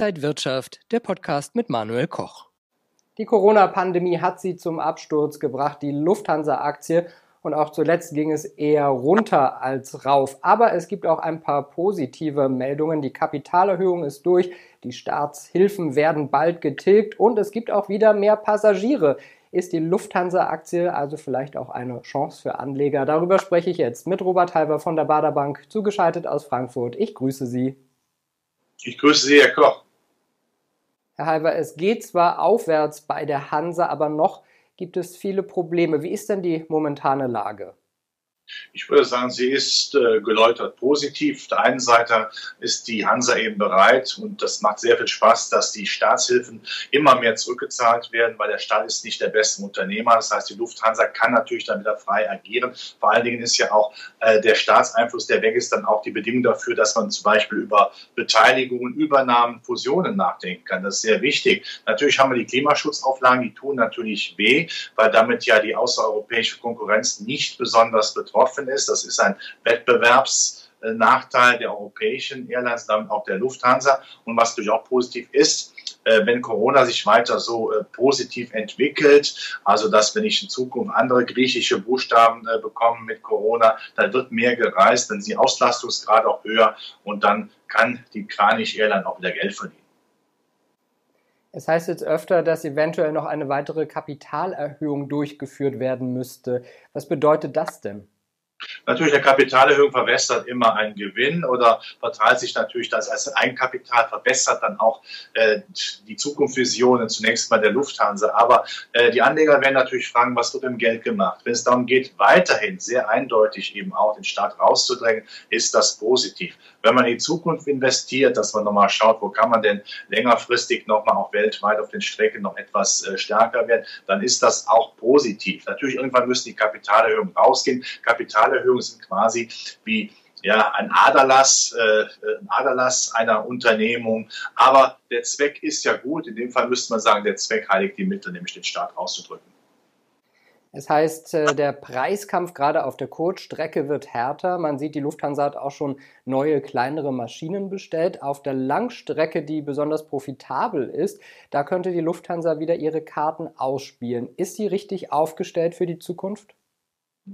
Inside Wirtschaft, der Podcast mit Manuel Koch. Die Corona-Pandemie hat sie zum Absturz gebracht, die Lufthansa-Aktie. Und auch zuletzt ging es eher runter als rauf. Aber es gibt auch ein paar positive Meldungen. Die Kapitalerhöhung ist durch, die Staatshilfen werden bald getilgt und es gibt auch wieder mehr Passagiere. Ist die Lufthansa-Aktie also vielleicht auch eine Chance für Anleger? Darüber spreche ich jetzt mit Robert Halber von der Baderbank, zugeschaltet aus Frankfurt. Ich grüße Sie. Ich grüße Sie, Herr Koch. Herr Halber, es geht zwar aufwärts bei der Hansa, aber noch gibt es viele Probleme. Wie ist denn die momentane Lage? Ich würde sagen, sie ist äh, geläutert positiv. Auf der einen Seite ist die Hansa eben bereit und das macht sehr viel Spaß, dass die Staatshilfen immer mehr zurückgezahlt werden, weil der Staat ist nicht der beste Unternehmer. Das heißt, die Lufthansa kann natürlich dann wieder frei agieren. Vor allen Dingen ist ja auch äh, der Staatseinfluss, der weg ist, dann auch die Bedingung dafür, dass man zum Beispiel über Beteiligungen, Übernahmen, Fusionen nachdenken kann. Das ist sehr wichtig. Natürlich haben wir die Klimaschutzauflagen, die tun natürlich weh, weil damit ja die außereuropäische Konkurrenz nicht besonders betroffen betroffen ist. Das ist ein Wettbewerbsnachteil der europäischen Airlines, damit auch der Lufthansa. Und was natürlich auch positiv ist, äh, wenn Corona sich weiter so äh, positiv entwickelt, also dass wenn ich in Zukunft andere griechische Buchstaben äh, bekomme mit Corona, dann wird mehr gereist, dann sind die Auslastungsgrad auch höher und dann kann die Kranich Airline auch wieder Geld verdienen. Es heißt jetzt öfter, dass eventuell noch eine weitere Kapitalerhöhung durchgeführt werden müsste. Was bedeutet das denn? Natürlich, eine Kapitalerhöhung verwässert immer einen Gewinn oder verteilt sich natürlich das als Eigenkapital, verbessert dann auch äh, die Zukunftsvisionen zunächst mal der Lufthansa. Aber äh, die Anleger werden natürlich fragen, was wird mit dem Geld gemacht? Wenn es darum geht, weiterhin sehr eindeutig eben auch den Staat rauszudrängen, ist das positiv. Wenn man in die Zukunft investiert, dass man nochmal schaut, wo kann man denn längerfristig nochmal auch weltweit auf den Strecken noch etwas äh, stärker werden, dann ist das auch positiv. Natürlich, irgendwann müssen die Kapitalerhöhungen rausgehen. Kapital Kapitalerhöhungen sind quasi wie ja, ein Aderlass, äh, ein Aderlass einer Unternehmung. Aber der Zweck ist ja gut. In dem Fall müsste man sagen, der Zweck heiligt die Mittel, nämlich den Staat rauszudrücken. Es heißt, äh, der Preiskampf gerade auf der Kurzstrecke wird härter. Man sieht, die Lufthansa hat auch schon neue, kleinere Maschinen bestellt. Auf der Langstrecke, die besonders profitabel ist, da könnte die Lufthansa wieder ihre Karten ausspielen. Ist sie richtig aufgestellt für die Zukunft?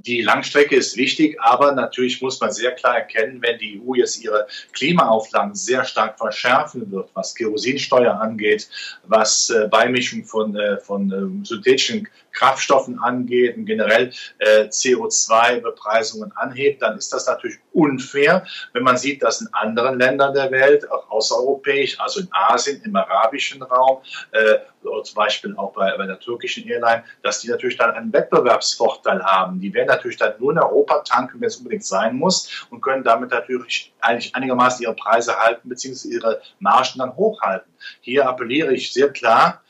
Die Langstrecke ist wichtig, aber natürlich muss man sehr klar erkennen, wenn die EU jetzt ihre Klimaauflagen sehr stark verschärfen wird, was Kerosinsteuer angeht, was äh, Beimischung von, äh, von äh, synthetischen Kraftstoffen angeht und generell äh, CO2-Bepreisungen anhebt, dann ist das natürlich unfair, wenn man sieht, dass in anderen Ländern der Welt, auch außereuropäisch, also in Asien, im arabischen Raum, äh, zum Beispiel auch bei, bei der türkischen Airline, dass die natürlich dann einen Wettbewerbsvorteil haben. Die werden natürlich dann nur in Europa tanken, wenn es unbedingt sein muss und können damit natürlich eigentlich einigermaßen ihre Preise halten bzw. ihre Margen dann hochhalten. Hier appelliere ich sehr klar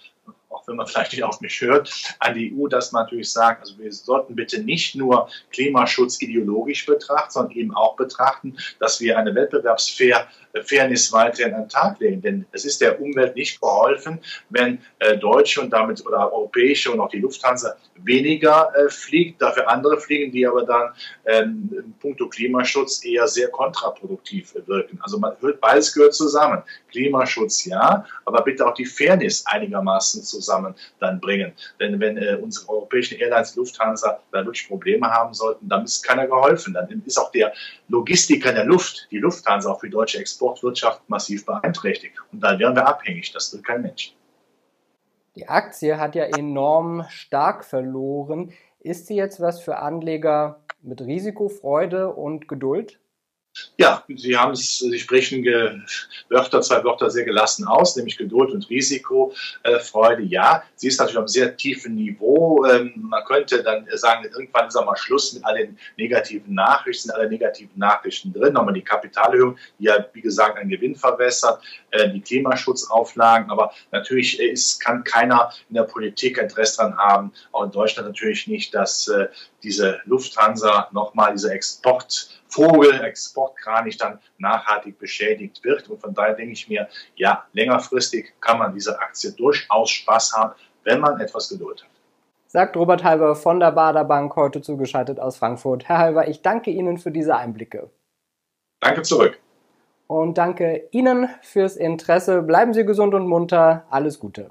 auch wenn man vielleicht nicht auf mich hört, an die EU, dass man natürlich sagt, also wir sollten bitte nicht nur Klimaschutz ideologisch betrachten, sondern eben auch betrachten, dass wir eine Wettbewerbsfair Fairness weiterhin an den Tag legen. Denn es ist der Umwelt nicht geholfen, wenn äh, Deutsche und damit oder europäische und auch die Lufthansa weniger äh, fliegt, dafür andere fliegen, die aber dann ähm, in Klimaschutz eher sehr kontraproduktiv wirken. Also man beides gehört zusammen. Klimaschutz ja, aber bitte auch die Fairness einigermaßen zusammen dann bringen. Denn wenn äh, unsere europäischen Airlines, Lufthansa, da wirklich Probleme haben sollten, dann ist keiner geholfen. Dann ist auch der Logistiker der Luft, die Lufthansa auch für deutsche Export Exportwirtschaft massiv beeinträchtigt. Und da wären wir abhängig. Das will kein Mensch. Die Aktie hat ja enorm stark verloren. Ist sie jetzt was für Anleger mit Risikofreude und Geduld? Ja, Sie haben es, Sie sprechen Wörter, zwei Wörter sehr gelassen aus, nämlich Geduld und Risikofreude. Ja, sie ist natürlich auf einem sehr tiefen Niveau. Ähm, man könnte dann sagen, irgendwann ist auch mal Schluss mit allen negativen Nachrichten, alle negativen Nachrichten drin. Nochmal die Kapitalerhöhung, die ja, wie gesagt, einen Gewinn verwässert, äh, die Klimaschutzauflagen. Aber natürlich ist, kann keiner in der Politik Interesse daran haben, auch in Deutschland natürlich nicht, dass äh, diese Lufthansa nochmal, dieser Exportvogel, Exportkranich dann nachhaltig beschädigt wird. Und von daher denke ich mir, ja, längerfristig kann man diese Aktie durchaus Spaß haben, wenn man etwas Geduld hat. Sagt Robert Halber von der Bader Bank, heute zugeschaltet aus Frankfurt. Herr Halber, ich danke Ihnen für diese Einblicke. Danke zurück. Und danke Ihnen fürs Interesse. Bleiben Sie gesund und munter. Alles Gute.